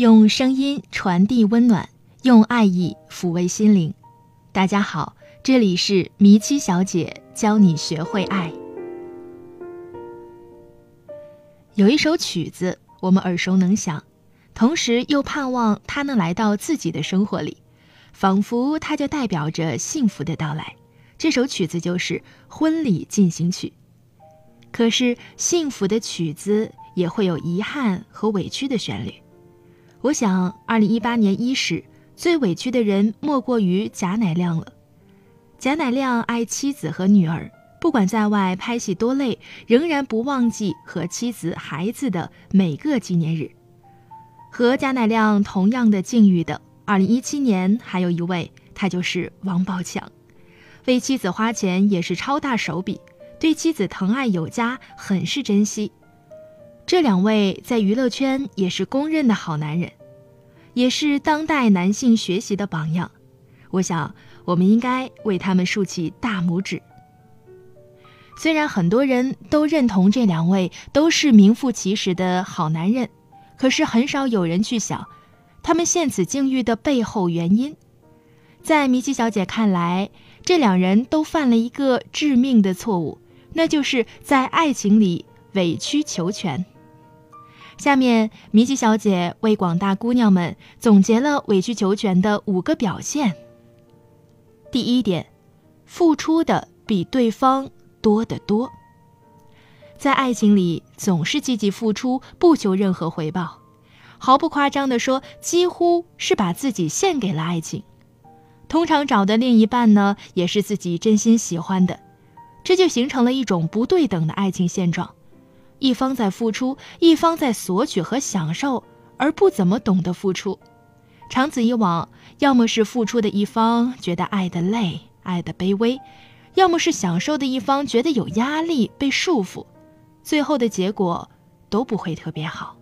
用声音传递温暖，用爱意抚慰心灵。大家好，这里是迷七小姐教你学会爱。有一首曲子，我们耳熟能详，同时又盼望它能来到自己的生活里，仿佛它就代表着幸福的到来。这首曲子就是《婚礼进行曲》。可是，幸福的曲子也会有遗憾和委屈的旋律。我想，二零一八年伊始，最委屈的人莫过于贾乃亮了。贾乃亮爱妻子和女儿，不管在外拍戏多累，仍然不忘记和妻子、孩子的每个纪念日。和贾乃亮同样的境遇的，二零一七年还有一位，他就是王宝强，为妻子花钱也是超大手笔，对妻子疼爱有加，很是珍惜。这两位在娱乐圈也是公认的好男人，也是当代男性学习的榜样。我想，我们应该为他们竖起大拇指。虽然很多人都认同这两位都是名副其实的好男人，可是很少有人去想，他们现此境遇的背后原因。在米奇小姐看来，这两人都犯了一个致命的错误，那就是在爱情里委曲求全。下面，米奇小姐为广大姑娘们总结了委曲求全的五个表现。第一点，付出的比对方多得多。在爱情里，总是积极付出，不求任何回报，毫不夸张地说，几乎是把自己献给了爱情。通常找的另一半呢，也是自己真心喜欢的，这就形成了一种不对等的爱情现状。一方在付出，一方在索取和享受，而不怎么懂得付出。长此以往，要么是付出的一方觉得爱的累、爱的卑微，要么是享受的一方觉得有压力、被束缚，最后的结果都不会特别好。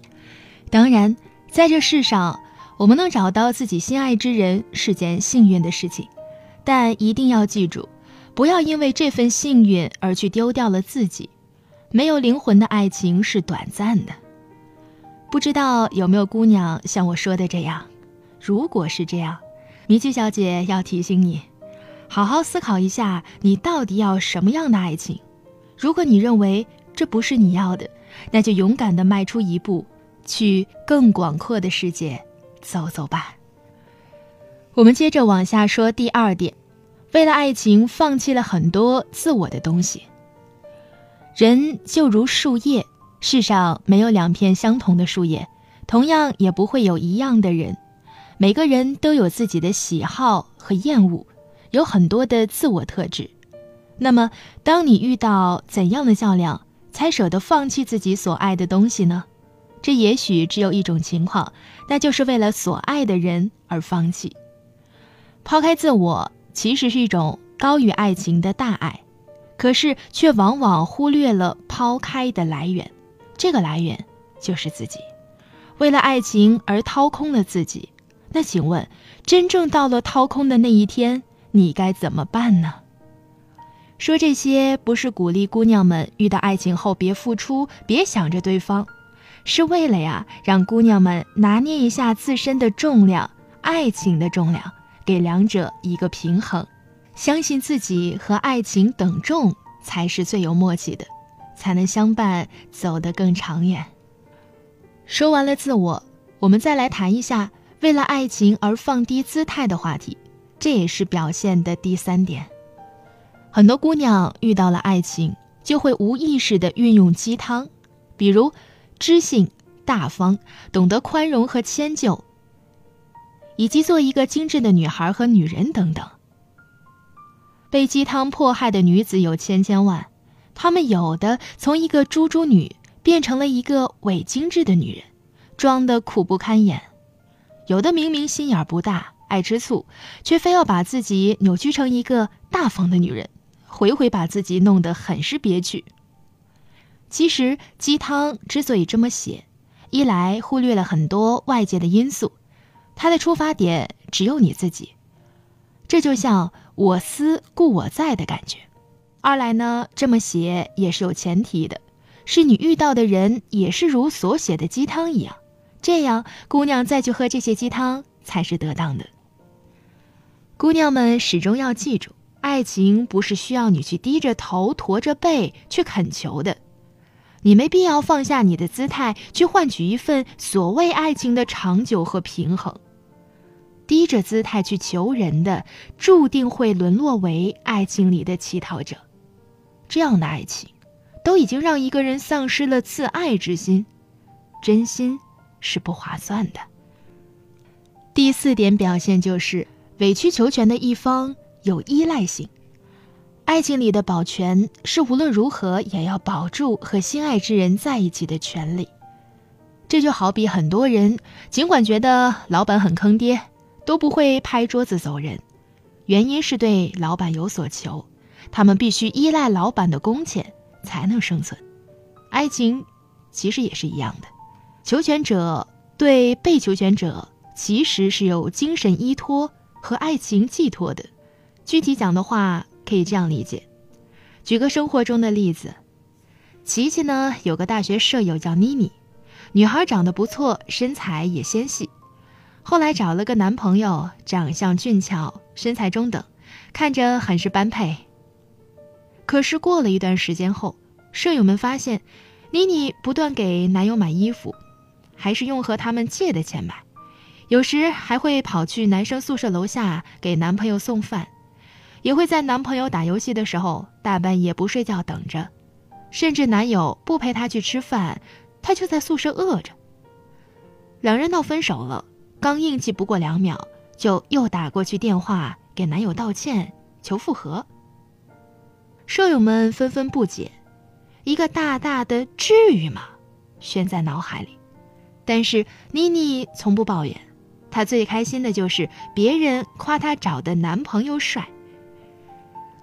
当然，在这世上，我们能找到自己心爱之人是件幸运的事情，但一定要记住，不要因为这份幸运而去丢掉了自己。没有灵魂的爱情是短暂的。不知道有没有姑娘像我说的这样？如果是这样，米奇小姐要提醒你，好好思考一下，你到底要什么样的爱情？如果你认为这不是你要的，那就勇敢地迈出一步，去更广阔的世界走走吧。我们接着往下说第二点，为了爱情放弃了很多自我的东西。人就如树叶，世上没有两片相同的树叶，同样也不会有一样的人。每个人都有自己的喜好和厌恶，有很多的自我特质。那么，当你遇到怎样的较量，才舍得放弃自己所爱的东西呢？这也许只有一种情况，那就是为了所爱的人而放弃。抛开自我，其实是一种高于爱情的大爱。可是却往往忽略了抛开的来源，这个来源就是自己。为了爱情而掏空了自己，那请问，真正到了掏空的那一天，你该怎么办呢？说这些不是鼓励姑娘们遇到爱情后别付出，别想着对方，是为了呀，让姑娘们拿捏一下自身的重量，爱情的重量，给两者一个平衡。相信自己和爱情等重才是最有默契的，才能相伴走得更长远。说完了自我，我们再来谈一下为了爱情而放低姿态的话题，这也是表现的第三点。很多姑娘遇到了爱情，就会无意识的运用鸡汤，比如知性、大方、懂得宽容和迁就，以及做一个精致的女孩和女人等等。被鸡汤迫害的女子有千千万，她们有的从一个猪猪女变成了一个伪精致的女人，装的苦不堪言；有的明明心眼不大，爱吃醋，却非要把自己扭曲成一个大方的女人，回回把自己弄得很是憋屈。其实鸡汤之所以这么写，一来忽略了很多外界的因素，它的出发点只有你自己，这就像。我思故我在的感觉。二来呢，这么写也是有前提的，是你遇到的人也是如所写的鸡汤一样，这样姑娘再去喝这些鸡汤才是得当的。姑娘们始终要记住，爱情不是需要你去低着头、驼着背去恳求的，你没必要放下你的姿态去换取一份所谓爱情的长久和平衡。低着姿态去求人的，注定会沦落为爱情里的乞讨者。这样的爱情，都已经让一个人丧失了自爱之心，真心是不划算的。第四点表现就是委曲求全的一方有依赖性。爱情里的保全是无论如何也要保住和心爱之人在一起的权利。这就好比很多人尽管觉得老板很坑爹。都不会拍桌子走人，原因是对老板有所求，他们必须依赖老板的工钱才能生存。爱情其实也是一样的，求全者对被求全者其实是有精神依托和爱情寄托的。具体讲的话，可以这样理解：举个生活中的例子，琪琪呢有个大学舍友叫妮妮，女孩长得不错，身材也纤细。后来找了个男朋友，长相俊俏，身材中等，看着很是般配。可是过了一段时间后，舍友们发现，妮妮不断给男友买衣服，还是用和他们借的钱买，有时还会跑去男生宿舍楼下给男朋友送饭，也会在男朋友打游戏的时候大半夜不睡觉等着，甚至男友不陪她去吃饭，她就在宿舍饿着。两人闹分手了。刚硬气不过两秒，就又打过去电话给男友道歉求复合。舍友们纷纷不解，一个大大的“至于吗”悬在脑海里。但是妮妮从不抱怨，她最开心的就是别人夸她找的男朋友帅。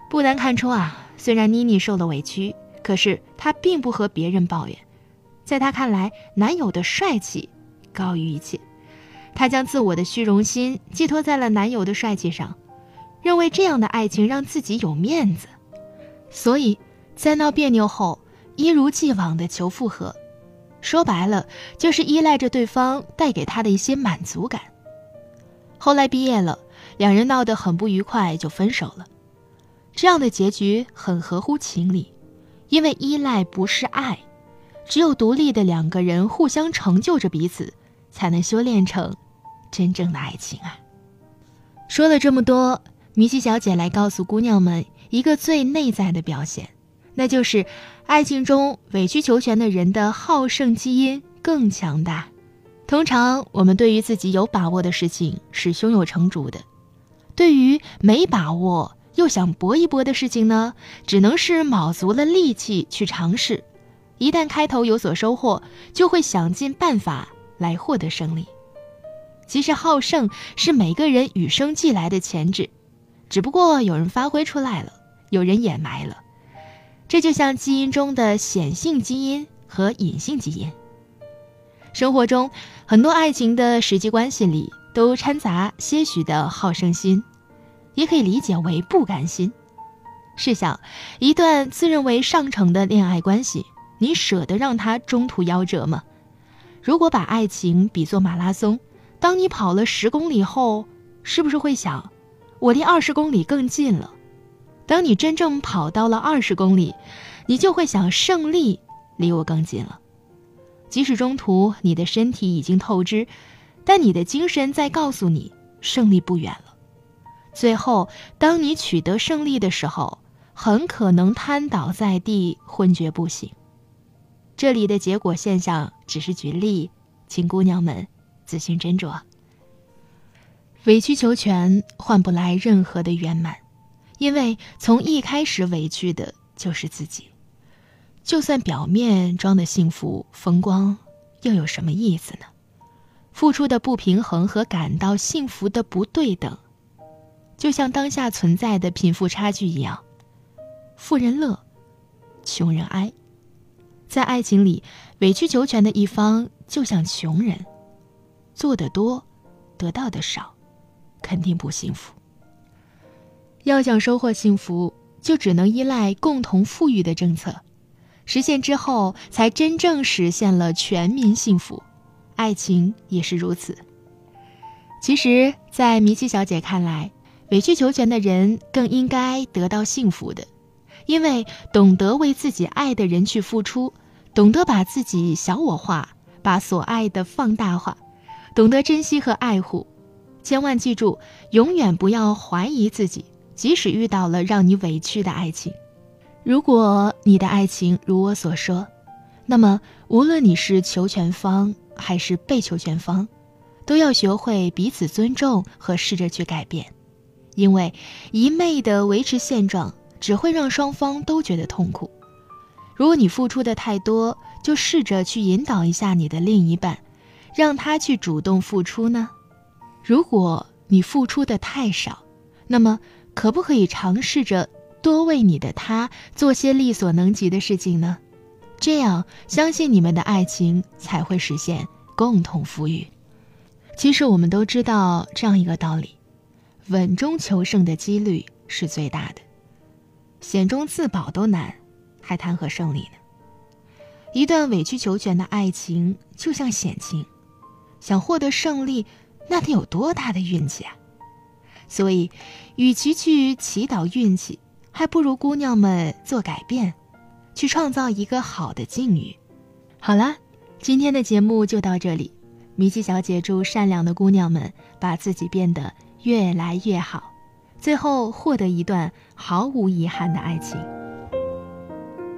不难看出啊，虽然妮妮受了委屈，可是她并不和别人抱怨，在她看来，男友的帅气高于一切。她将自我的虚荣心寄托在了男友的帅气上，认为这样的爱情让自己有面子，所以，在闹别扭后一如既往的求复合，说白了就是依赖着对方带给她的一些满足感。后来毕业了，两人闹得很不愉快，就分手了。这样的结局很合乎情理，因为依赖不是爱，只有独立的两个人互相成就着彼此，才能修炼成。真正的爱情啊！说了这么多，米西小姐来告诉姑娘们一个最内在的表现，那就是爱情中委曲求全的人的好胜基因更强大。通常我们对于自己有把握的事情是胸有成竹的，对于没把握又想搏一搏的事情呢，只能是卯足了力气去尝试。一旦开头有所收获，就会想尽办法来获得胜利。其实好胜是每个人与生俱来的潜质，只不过有人发挥出来了，有人掩埋了。这就像基因中的显性基因和隐性基因。生活中很多爱情的实际关系里都掺杂些许的好胜心，也可以理解为不甘心。试想，一段自认为上乘的恋爱关系，你舍得让它中途夭折吗？如果把爱情比作马拉松，当你跑了十公里后，是不是会想，我离二十公里更近了？当你真正跑到了二十公里，你就会想，胜利离我更近了。即使中途你的身体已经透支，但你的精神在告诉你，胜利不远了。最后，当你取得胜利的时候，很可能瘫倒在地，昏厥不醒。这里的结果现象只是举例，请姑娘们。自行斟酌，委曲求全换不来任何的圆满，因为从一开始委屈的就是自己。就算表面装的幸福风光，又有什么意思呢？付出的不平衡和感到幸福的不对等，就像当下存在的贫富差距一样，富人乐，穷人哀。在爱情里，委曲求全的一方就像穷人。做的多，得到的少，肯定不幸福。要想收获幸福，就只能依赖共同富裕的政策，实现之后，才真正实现了全民幸福。爱情也是如此。其实，在米奇小姐看来，委曲求全的人更应该得到幸福的，因为懂得为自己爱的人去付出，懂得把自己小我化，把所爱的放大化，懂得珍惜和爱护。千万记住，永远不要怀疑自己，即使遇到了让你委屈的爱情。如果你的爱情如我所说，那么无论你是求全方还是被求全方，都要学会彼此尊重和试着去改变，因为一昧的维持现状只会让双方都觉得痛苦。如果你付出的太多，就试着去引导一下你的另一半，让他去主动付出呢？如果你付出的太少，那么可不可以尝试着多为你的他做些力所能及的事情呢？这样，相信你们的爱情才会实现共同富裕。其实我们都知道这样一个道理：稳中求胜的几率是最大的，险中自保都难，还谈何胜利呢？一段委曲求全的爱情就像险情，想获得胜利。那得有多大的运气啊！所以，与其去祈祷运气，还不如姑娘们做改变，去创造一个好的境遇。好了，今天的节目就到这里。米奇小姐祝善良的姑娘们把自己变得越来越好，最后获得一段毫无遗憾的爱情。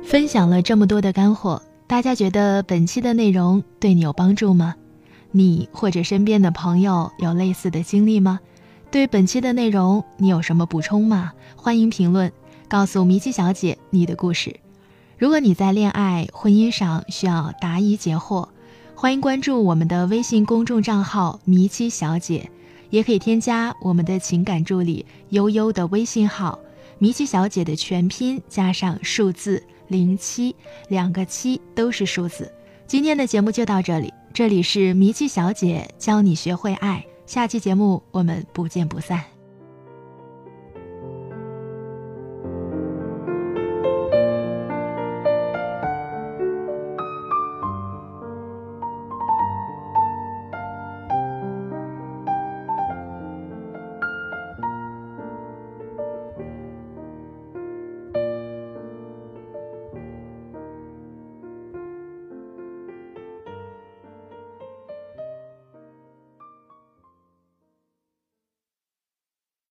分享了这么多的干货，大家觉得本期的内容对你有帮助吗？你或者身边的朋友有类似的经历吗？对本期的内容，你有什么补充吗？欢迎评论，告诉米奇小姐你的故事。如果你在恋爱、婚姻上需要答疑解惑，欢迎关注我们的微信公众账号“米奇小姐”，也可以添加我们的情感助理悠悠的微信号“米奇小姐”的全拼加上数字零七，两个七都是数字。今天的节目就到这里。这里是迷七小姐教你学会爱，下期节目我们不见不散。